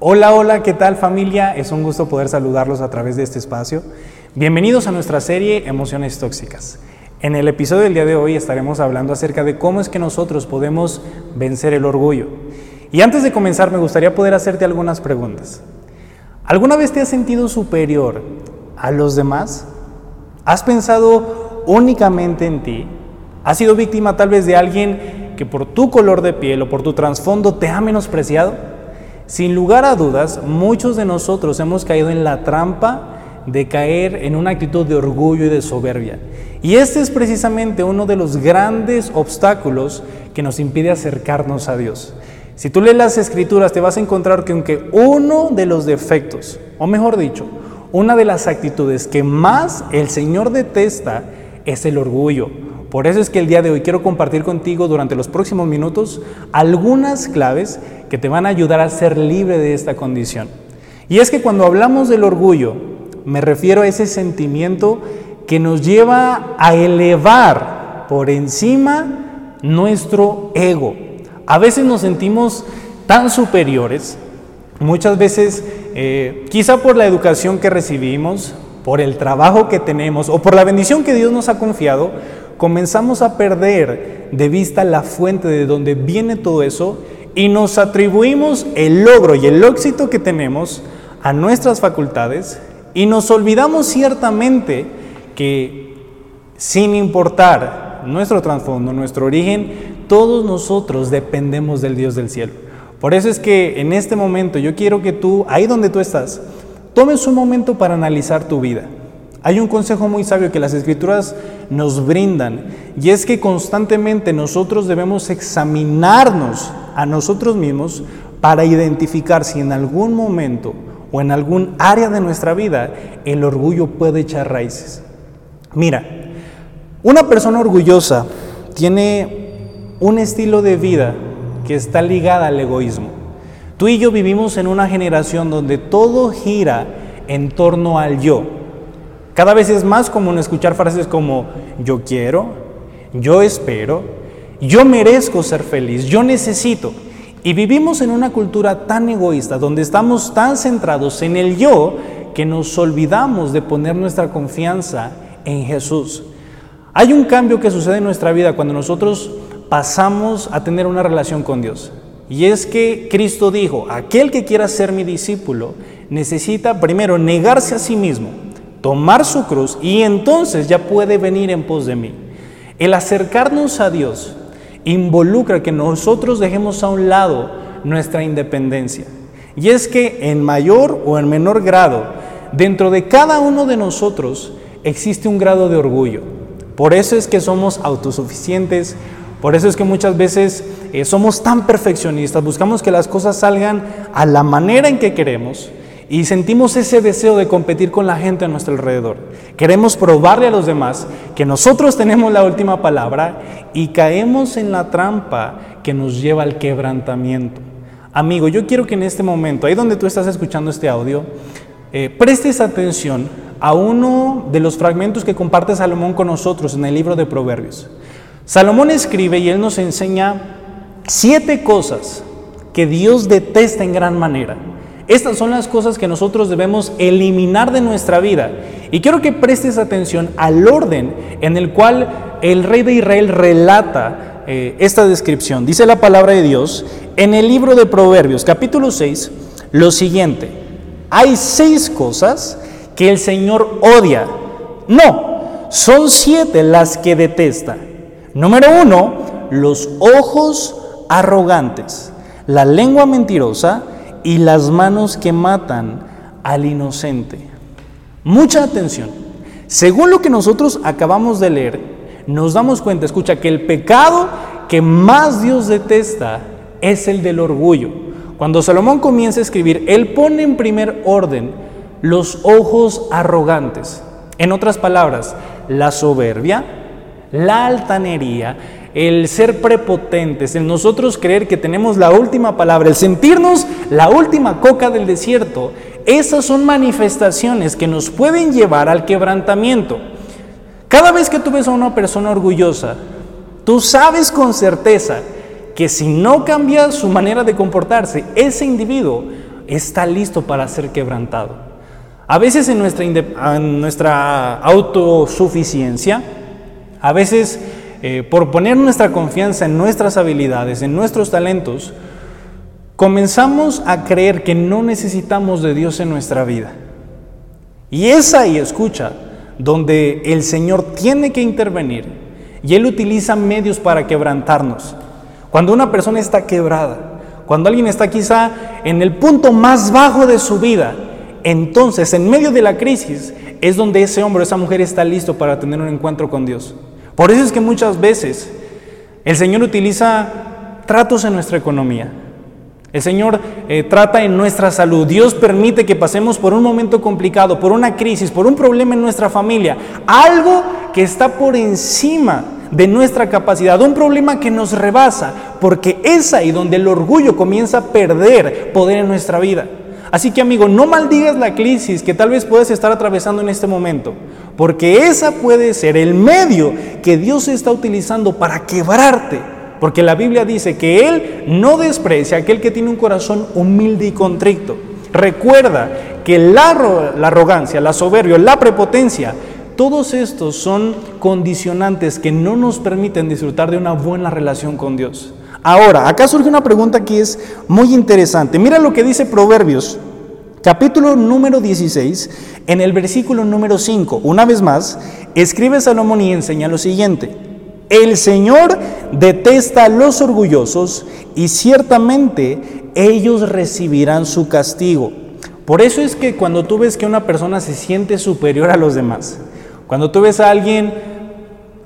Hola, hola, ¿qué tal familia? Es un gusto poder saludarlos a través de este espacio. Bienvenidos a nuestra serie Emociones Tóxicas. En el episodio del día de hoy estaremos hablando acerca de cómo es que nosotros podemos vencer el orgullo. Y antes de comenzar me gustaría poder hacerte algunas preguntas. ¿Alguna vez te has sentido superior a los demás? ¿Has pensado únicamente en ti? ¿Has sido víctima tal vez de alguien que por tu color de piel o por tu trasfondo te ha menospreciado? Sin lugar a dudas, muchos de nosotros hemos caído en la trampa de caer en una actitud de orgullo y de soberbia. Y este es precisamente uno de los grandes obstáculos que nos impide acercarnos a Dios. Si tú lees las escrituras te vas a encontrar que aunque uno de los defectos, o mejor dicho, una de las actitudes que más el Señor detesta es el orgullo. Por eso es que el día de hoy quiero compartir contigo durante los próximos minutos algunas claves que te van a ayudar a ser libre de esta condición. Y es que cuando hablamos del orgullo, me refiero a ese sentimiento que nos lleva a elevar por encima nuestro ego. A veces nos sentimos tan superiores, muchas veces eh, quizá por la educación que recibimos, por el trabajo que tenemos o por la bendición que Dios nos ha confiado, comenzamos a perder de vista la fuente de donde viene todo eso y nos atribuimos el logro y el éxito que tenemos a nuestras facultades y nos olvidamos ciertamente que sin importar nuestro trasfondo, nuestro origen, todos nosotros dependemos del Dios del cielo. Por eso es que en este momento yo quiero que tú, ahí donde tú estás, tomes un momento para analizar tu vida. Hay un consejo muy sabio que las escrituras nos brindan y es que constantemente nosotros debemos examinarnos a nosotros mismos para identificar si en algún momento o en algún área de nuestra vida el orgullo puede echar raíces. Mira, una persona orgullosa tiene un estilo de vida que está ligada al egoísmo. Tú y yo vivimos en una generación donde todo gira en torno al yo. Cada vez es más común escuchar frases como yo quiero, yo espero, yo merezco ser feliz, yo necesito. Y vivimos en una cultura tan egoísta, donde estamos tan centrados en el yo, que nos olvidamos de poner nuestra confianza en Jesús. Hay un cambio que sucede en nuestra vida cuando nosotros pasamos a tener una relación con Dios. Y es que Cristo dijo, aquel que quiera ser mi discípulo necesita primero negarse a sí mismo, tomar su cruz y entonces ya puede venir en pos de mí. El acercarnos a Dios involucra que nosotros dejemos a un lado nuestra independencia. Y es que en mayor o en menor grado, dentro de cada uno de nosotros existe un grado de orgullo. Por eso es que somos autosuficientes, por eso es que muchas veces eh, somos tan perfeccionistas, buscamos que las cosas salgan a la manera en que queremos y sentimos ese deseo de competir con la gente a nuestro alrededor. Queremos probarle a los demás que nosotros tenemos la última palabra y caemos en la trampa que nos lleva al quebrantamiento. Amigo, yo quiero que en este momento, ahí donde tú estás escuchando este audio, eh, prestes atención a uno de los fragmentos que comparte Salomón con nosotros en el libro de Proverbios. Salomón escribe y él nos enseña siete cosas que Dios detesta en gran manera. Estas son las cosas que nosotros debemos eliminar de nuestra vida. Y quiero que prestes atención al orden en el cual el rey de Israel relata eh, esta descripción. Dice la palabra de Dios en el libro de Proverbios, capítulo 6, lo siguiente. Hay seis cosas que el Señor odia. No, son siete las que detesta. Número uno, los ojos arrogantes, la lengua mentirosa, y las manos que matan al inocente. Mucha atención. Según lo que nosotros acabamos de leer, nos damos cuenta, escucha, que el pecado que más Dios detesta es el del orgullo. Cuando Salomón comienza a escribir, él pone en primer orden los ojos arrogantes. En otras palabras, la soberbia, la altanería, el ser prepotentes, el nosotros creer que tenemos la última palabra, el sentirnos la última coca del desierto, esas son manifestaciones que nos pueden llevar al quebrantamiento. Cada vez que tú ves a una persona orgullosa, tú sabes con certeza que si no cambia su manera de comportarse, ese individuo está listo para ser quebrantado. A veces en nuestra, en nuestra autosuficiencia, a veces eh, por poner nuestra confianza en nuestras habilidades, en nuestros talentos, comenzamos a creer que no necesitamos de Dios en nuestra vida. Y es ahí, escucha, donde el Señor tiene que intervenir y Él utiliza medios para quebrantarnos. Cuando una persona está quebrada, cuando alguien está quizá en el punto más bajo de su vida, entonces en medio de la crisis es donde ese hombre o esa mujer está listo para tener un encuentro con Dios. Por eso es que muchas veces el Señor utiliza tratos en nuestra economía, el Señor eh, trata en nuestra salud. Dios permite que pasemos por un momento complicado, por una crisis, por un problema en nuestra familia. Algo que está por encima de nuestra capacidad, un problema que nos rebasa, porque es ahí donde el orgullo comienza a perder poder en nuestra vida. Así que amigo, no maldigas la crisis que tal vez puedes estar atravesando en este momento, porque esa puede ser el medio que Dios está utilizando para quebrarte porque la Biblia dice que Él no desprecia a aquel que tiene un corazón humilde y contrito. Recuerda que la, la arrogancia, la soberbia, la prepotencia, todos estos son condicionantes que no nos permiten disfrutar de una buena relación con Dios. Ahora, acá surge una pregunta que es muy interesante. Mira lo que dice Proverbios, capítulo número 16, en el versículo número 5. Una vez más, escribe Salomón y enseña lo siguiente. El Señor detesta a los orgullosos y ciertamente ellos recibirán su castigo. Por eso es que cuando tú ves que una persona se siente superior a los demás, cuando tú ves a alguien,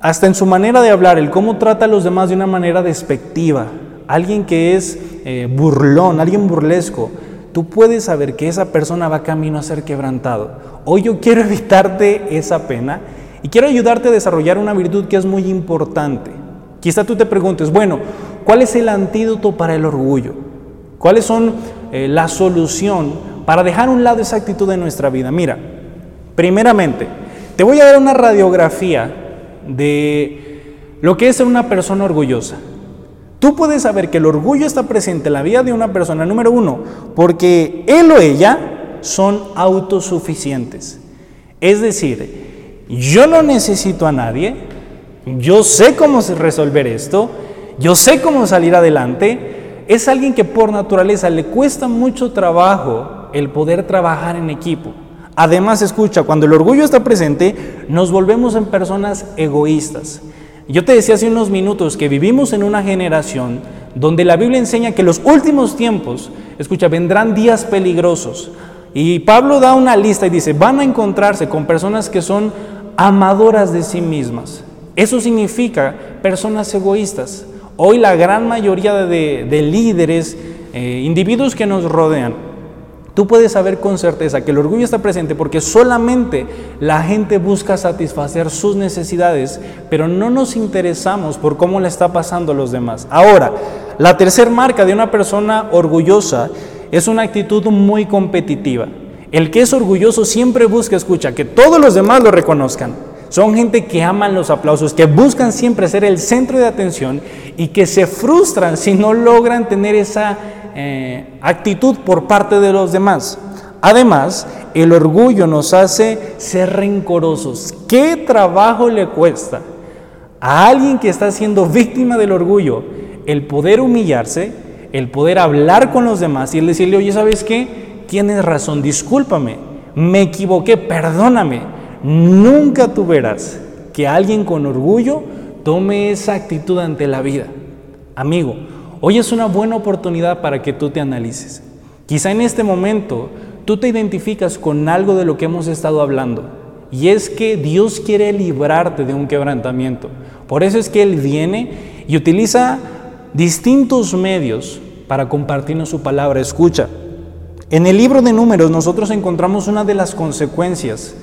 hasta en su manera de hablar, el cómo trata a los demás de una manera despectiva, alguien que es eh, burlón, alguien burlesco, tú puedes saber que esa persona va camino a ser quebrantado. Hoy yo quiero evitarte esa pena y quiero ayudarte a desarrollar una virtud que es muy importante. Quizá tú te preguntes, bueno, ¿cuál es el antídoto para el orgullo? ¿Cuáles son eh, la solución para dejar a un lado esa actitud de nuestra vida? Mira, primeramente, te voy a dar una radiografía de lo que es ser una persona orgullosa. Tú puedes saber que el orgullo está presente en la vida de una persona, número uno, porque él o ella son autosuficientes. Es decir, yo no necesito a nadie, yo sé cómo resolver esto, yo sé cómo salir adelante, es alguien que por naturaleza le cuesta mucho trabajo el poder trabajar en equipo. Además, escucha, cuando el orgullo está presente, nos volvemos en personas egoístas. Yo te decía hace unos minutos que vivimos en una generación donde la Biblia enseña que los últimos tiempos, escucha, vendrán días peligrosos. Y Pablo da una lista y dice, van a encontrarse con personas que son amadoras de sí mismas. Eso significa personas egoístas. Hoy la gran mayoría de, líderes, eh, individuos que nos rodean, tú puedes saber con certeza que el orgullo está presente porque solamente la gente busca satisfacer sus necesidades, pero no nos interesamos por cómo le está pasando a los demás. Ahora, la tercera marca de una persona orgullosa es una actitud muy competitiva. El que es orgulloso siempre busca, escucha, que todos los demás lo reconozcan. Son gente que aman los aplausos, que buscan siempre ser el centro de atención y que se frustran si no logran tener esa eh, actitud por parte de los demás. Además, el orgullo nos hace ser rencorosos. ¿Qué trabajo le cuesta a alguien que está siendo víctima del orgullo el poder humillarse, el poder hablar con los demás y el decirle, oye, ¿sabes qué? tienes razón, discúlpame, me equivoqué, perdóname. Nunca tú verás que alguien con orgullo tome esa actitud ante la vida. Amigo, hoy es una buena oportunidad para que tú te analices. Quizá en este momento tú te identificas con algo de lo que hemos estado hablando. Y es que Dios quiere librarte de un quebrantamiento. Por eso es que Él viene y utiliza distintos medios para compartirnos su palabra. Escucha, en el libro de números nosotros encontramos una de las consecuencias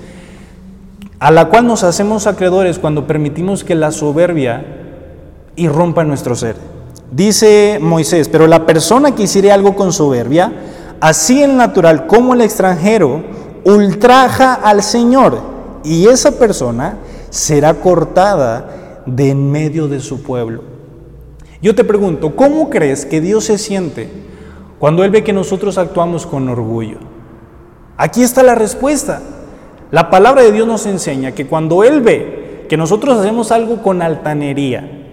a la cual nos hacemos acreedores cuando permitimos que la soberbia irrumpa nuestro ser. Dice Moisés, pero la persona que hiciere algo con soberbia, así el natural como el extranjero, ultraja al Señor y esa persona será cortada de en medio de su pueblo. Yo te pregunto, ¿cómo crees que Dios se siente cuando Él ve que nosotros actuamos con orgullo? Aquí está la respuesta. La palabra de Dios nos enseña que cuando Él ve que nosotros hacemos algo con altanería,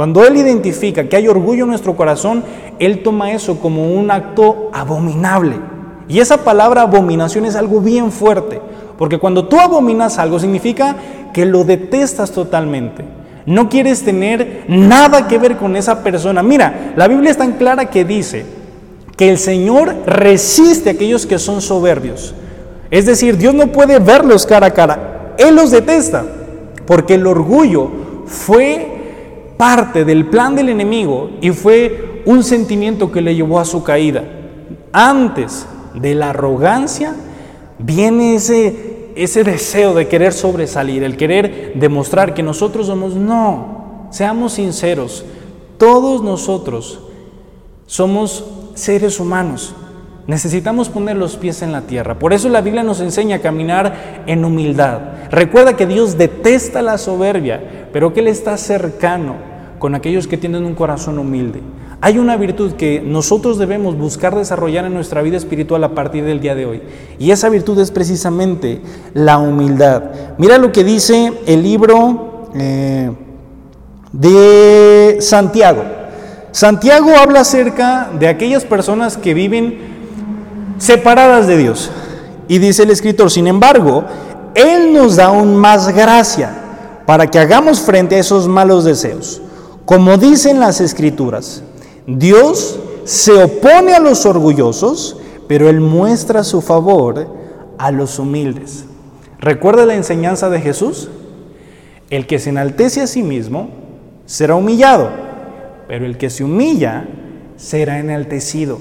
cuando Él identifica que hay orgullo en nuestro corazón, Él toma eso como un acto abominable. Y esa palabra abominación es algo bien fuerte, porque cuando tú abominas algo significa que lo detestas totalmente. No quieres tener nada que ver con esa persona. Mira, la Biblia es tan clara que dice que el Señor resiste a aquellos que son soberbios. Es decir, Dios no puede verlos cara a cara. Él los detesta, porque el orgullo fue parte del plan del enemigo y fue un sentimiento que le llevó a su caída. Antes de la arrogancia viene ese, ese deseo de querer sobresalir, el querer demostrar que nosotros somos, no, seamos sinceros, todos nosotros somos seres humanos. Necesitamos poner los pies en la tierra. Por eso la Biblia nos enseña a caminar en humildad. Recuerda que Dios detesta la soberbia, pero que Él está cercano con aquellos que tienen un corazón humilde. Hay una virtud que nosotros debemos buscar desarrollar en nuestra vida espiritual a partir del día de hoy. Y esa virtud es precisamente la humildad. Mira lo que dice el libro eh, de Santiago. Santiago habla acerca de aquellas personas que viven separadas de Dios. Y dice el escritor, sin embargo, Él nos da aún más gracia para que hagamos frente a esos malos deseos. Como dicen las escrituras, Dios se opone a los orgullosos, pero Él muestra su favor a los humildes. ¿Recuerda la enseñanza de Jesús? El que se enaltece a sí mismo será humillado, pero el que se humilla será enaltecido.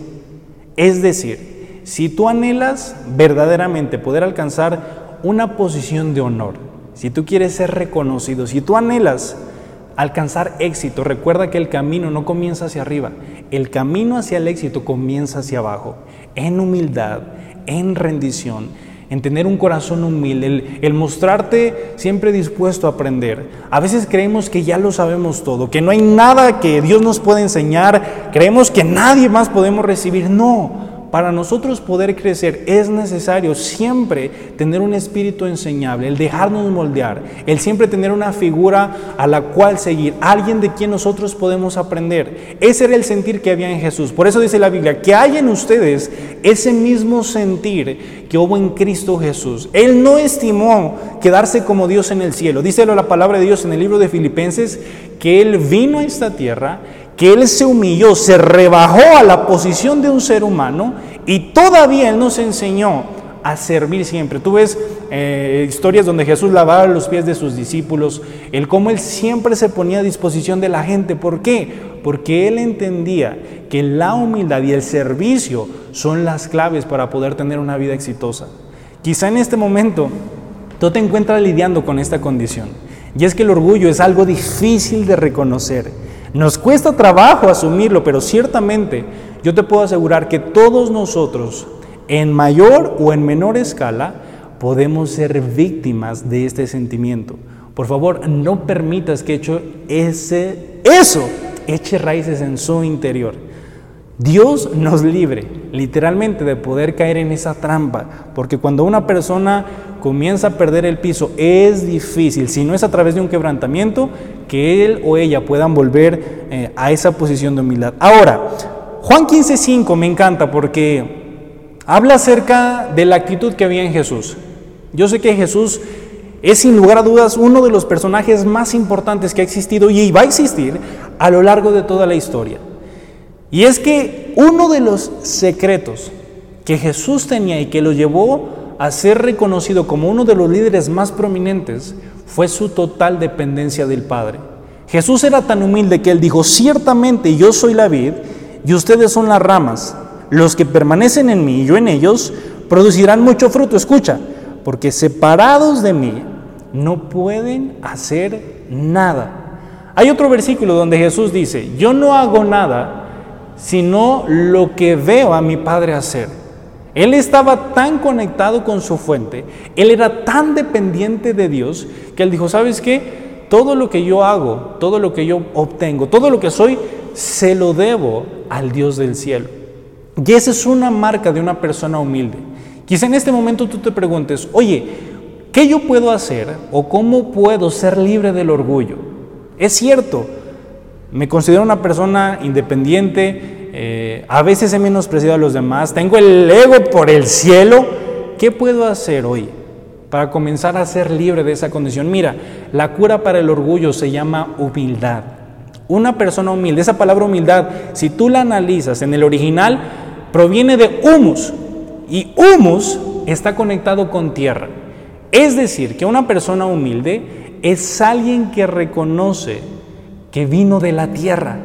Es decir, si tú anhelas verdaderamente poder alcanzar una posición de honor, si tú quieres ser reconocido, si tú anhelas alcanzar éxito, recuerda que el camino no comienza hacia arriba, el camino hacia el éxito comienza hacia abajo, en humildad, en rendición, en tener un corazón humilde, el, mostrarte siempre dispuesto a aprender. A veces creemos que ya lo sabemos todo, que no hay nada que Dios nos pueda enseñar, creemos que nadie más podemos recibir. No, para nosotros poder crecer es necesario siempre tener un espíritu enseñable, el dejarnos moldear, el siempre tener una figura a la cual seguir, alguien de quien nosotros podemos aprender. Ese era el sentir que había en Jesús. Por eso dice la Biblia, que hay en ustedes ese mismo sentir que hubo en Cristo Jesús. Él no estimó quedarse como Dios en el cielo. Díselo la palabra de Dios en el libro de Filipenses, que Él vino a esta tierra que Él se humilló, se rebajó a la posición de un ser humano y todavía Él nos enseñó a servir siempre. Tú ves eh, historias donde Jesús lavaba los pies de sus discípulos, el cómo Él siempre se ponía a disposición de la gente. ¿Por qué? Porque Él entendía que la humildad y el servicio son las claves para poder tener una vida exitosa. Quizá en este momento tú te encuentras lidiando con esta condición. Y es que el orgullo es algo difícil de reconocer. Nos cuesta trabajo asumirlo, pero ciertamente yo te puedo asegurar que todos nosotros, en mayor o en menor escala, podemos ser víctimas de este sentimiento. Por favor, no permitas que hecho ese, eso eche raíces en su interior. Dios nos libre literalmente de poder caer en esa trampa, porque cuando una persona comienza a perder el piso es difícil, si no es a través de un quebrantamiento, que él o ella puedan volver eh, a esa posición de humildad. Ahora, Juan 15:5 me encanta porque habla acerca de la actitud que había en Jesús. Yo sé que Jesús es sin lugar a dudas uno de los personajes más importantes que ha existido y va a existir a lo largo de toda la historia. Y es que uno de los secretos que Jesús tenía y que lo llevó a ser reconocido como uno de los líderes más prominentes fue su total dependencia del Padre. Jesús era tan humilde que él dijo, ciertamente yo soy la vid y ustedes son las ramas. Los que permanecen en mí y yo en ellos producirán mucho fruto. Escucha, porque separados de mí no pueden hacer nada. Hay otro versículo donde Jesús dice, yo no hago nada sino lo que veo a mi Padre hacer. Él estaba tan conectado con su fuente, él era tan dependiente de Dios, que él dijo, ¿sabes qué? Todo lo que yo hago, todo lo que yo obtengo, todo lo que soy, se lo debo al Dios del cielo. Y esa es una marca de una persona humilde. Quizá en este momento tú te preguntes, oye, ¿qué yo puedo hacer o cómo puedo ser libre del orgullo? Es cierto, me considero una persona independiente, eh, a veces he menospreciado a los demás, tengo el ego por el cielo. ¿Qué puedo hacer hoy para comenzar a ser libre de esa condición? Mira, la cura para el orgullo se llama humildad. Una persona humilde, esa palabra humildad, si tú la analizas en el original, proviene de humus y humus está conectado con tierra. Es decir, que una persona humilde es alguien que reconoce que vino de la tierra.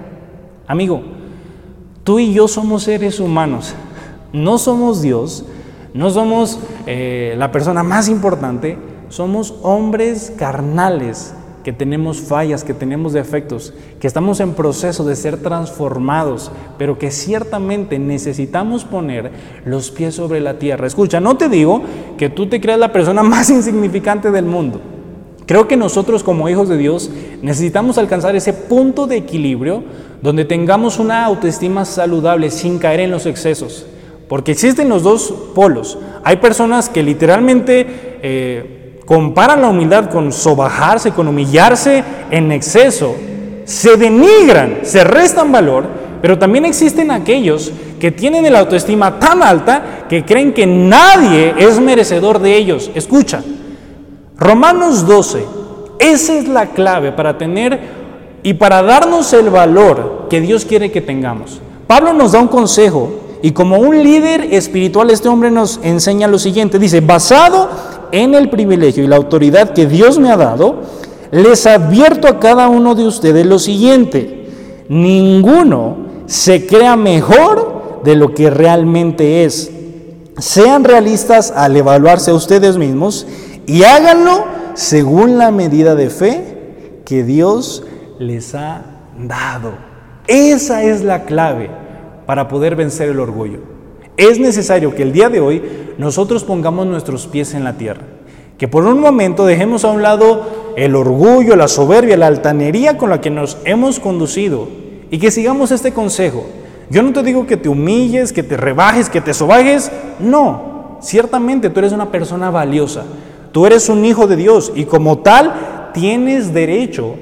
Amigo, tú y yo somos seres humanos, no somos Dios, no somos eh, la persona más importante, somos hombres carnales que tenemos fallas, que tenemos defectos, que estamos en proceso de ser transformados, pero que ciertamente necesitamos poner los pies sobre la tierra. Escucha, no te digo que tú te creas la persona más insignificante del mundo. Creo que nosotros como hijos de Dios necesitamos alcanzar ese punto de equilibrio donde tengamos una autoestima saludable sin caer en los excesos. Porque existen los dos polos. Hay personas que literalmente eh, comparan la humildad con sobajarse, con humillarse en exceso, se denigran, se restan valor, pero también existen aquellos que tienen la autoestima tan alta que creen que nadie es merecedor de ellos. Escucha, Romanos 12, esa es la clave para tener y para darnos el valor que Dios quiere que tengamos. Pablo nos da un consejo y como un líder espiritual este hombre nos enseña lo siguiente, dice, basado en el privilegio y la autoridad que Dios me ha dado, les advierto a cada uno de ustedes lo siguiente, ninguno se crea mejor de lo que realmente es. Sean realistas al evaluarse a ustedes mismos y háganlo según la medida de fe que Dios les ha dado. Esa es la clave para poder vencer el orgullo. Es necesario que el día de hoy nosotros pongamos nuestros pies en la tierra, que por un momento dejemos a un lado el orgullo, la soberbia, la altanería con la que nos hemos conducido y que sigamos este consejo. Yo no te digo que te humilles, que te rebajes, que te sobajes, no, ciertamente tú eres una persona valiosa, tú eres un hijo de Dios y como tal tienes derecho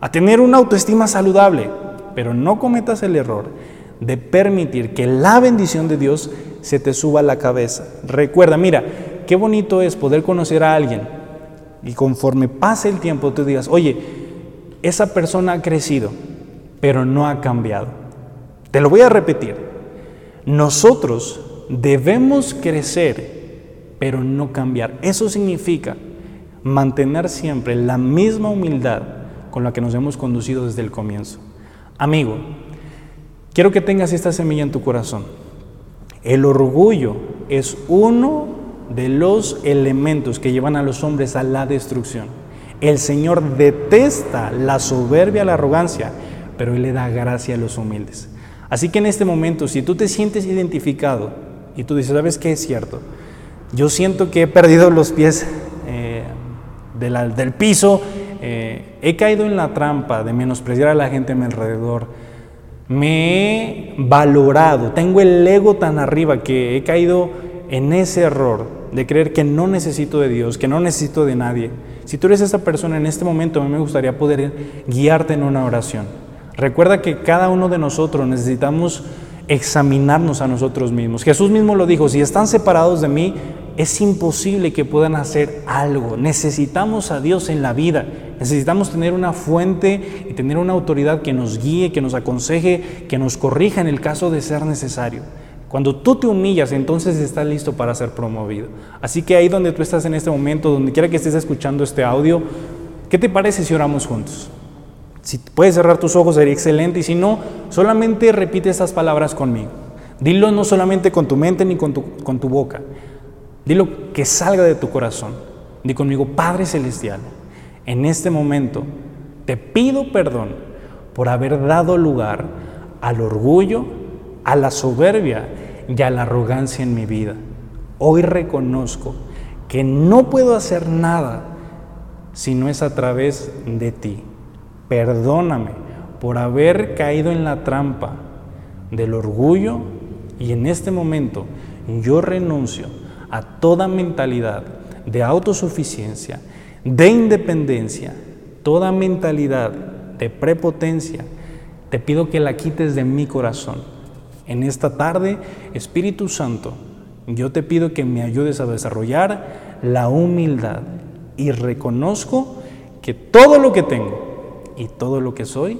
a tener una autoestima saludable, pero no cometas el error de permitir que la bendición de Dios se te suba a la cabeza. Recuerda, mira, qué bonito es poder conocer a alguien y conforme pase el tiempo tú digas, oye, esa persona ha crecido, pero no ha cambiado. Te lo voy a repetir. Nosotros debemos crecer, pero no cambiar. Eso significa mantener siempre la misma humildad con la que nos hemos conducido desde el comienzo. Amigo, Quiero que tengas esta semilla en tu corazón. El orgullo es uno de los elementos que llevan a los hombres a la destrucción. El Señor detesta la soberbia, la arrogancia, pero Él le da gracia a los humildes. Así que en este momento, si tú te sientes identificado y tú dices, ¿sabes qué es cierto? Yo siento que he perdido los pies eh, del piso, eh, he caído en la trampa de menospreciar a la gente a mi alrededor me he valorado, tengo el ego tan arriba que he caído en ese error de creer que no necesito de Dios, que no necesito de nadie. Si tú eres esa persona en este momento, a mí me gustaría poder guiarte en una oración. Recuerda que cada uno de nosotros necesitamos examinarnos a nosotros mismos. Jesús mismo lo dijo, si están separados de mí, es imposible que puedan hacer algo. Necesitamos a Dios en la vida. Necesitamos tener una fuente y tener una autoridad que nos guíe, que nos aconseje, que nos corrija en el caso de ser necesario. Cuando tú te humillas, entonces estás listo para ser promovido. Así que ahí donde tú estás en este momento, donde quiera que estés escuchando este audio, ¿qué te parece si oramos juntos? Si puedes cerrar tus ojos sería excelente y si no, solamente repite estas palabras conmigo. Dilo no solamente con tu mente ni con tu, con tu boca, Dilo que salga de tu corazón. Di conmigo, Padre Celestial, en este momento te pido perdón por haber dado lugar al orgullo, a la soberbia y a la arrogancia en mi vida. Hoy reconozco que no puedo hacer nada si no es a través de ti. Perdóname por haber caído en la trampa del orgullo, Y en este momento yo renuncio a toda mentalidad de autosuficiencia, de independencia, toda mentalidad de prepotencia. Te pido que la quites de mi corazón. En esta tarde, Espíritu Santo, yo te pido que me ayudes a desarrollar la humildad y reconozco que todo lo que tengo y todo lo que soy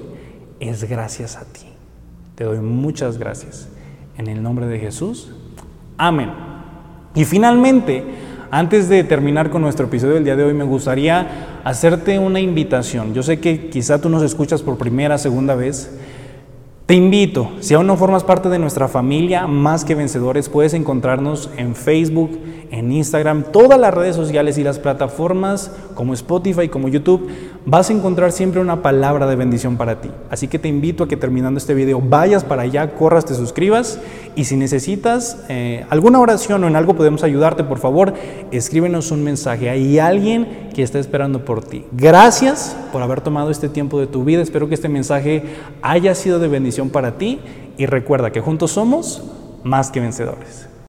es gracias a ti. Te doy muchas gracias. En el nombre de Jesús. Amén. Y finalmente, antes de terminar con nuestro episodio del día de hoy, me gustaría hacerte una invitación. Yo sé que quizá tú nos escuchas por primera, segunda vez, te invito, si aún no formas parte de nuestra familia Más que Vencedores, puedes encontrarnos en Facebook, en Instagram, todas las redes sociales y las plataformas como Spotify, como YouTube. Vas a encontrar siempre una palabra de bendición para ti. Así que te invito a que terminando este video vayas para allá, corras, te suscribas y si necesitas eh, alguna oración o en algo podemos ayudarte, por favor, escríbenos un mensaje. Hay alguien que está esperando por ti. Gracias por haber tomado este tiempo de tu vida. Espero que este mensaje haya sido de bendición para ti y recuerda que juntos somos más que vencedores.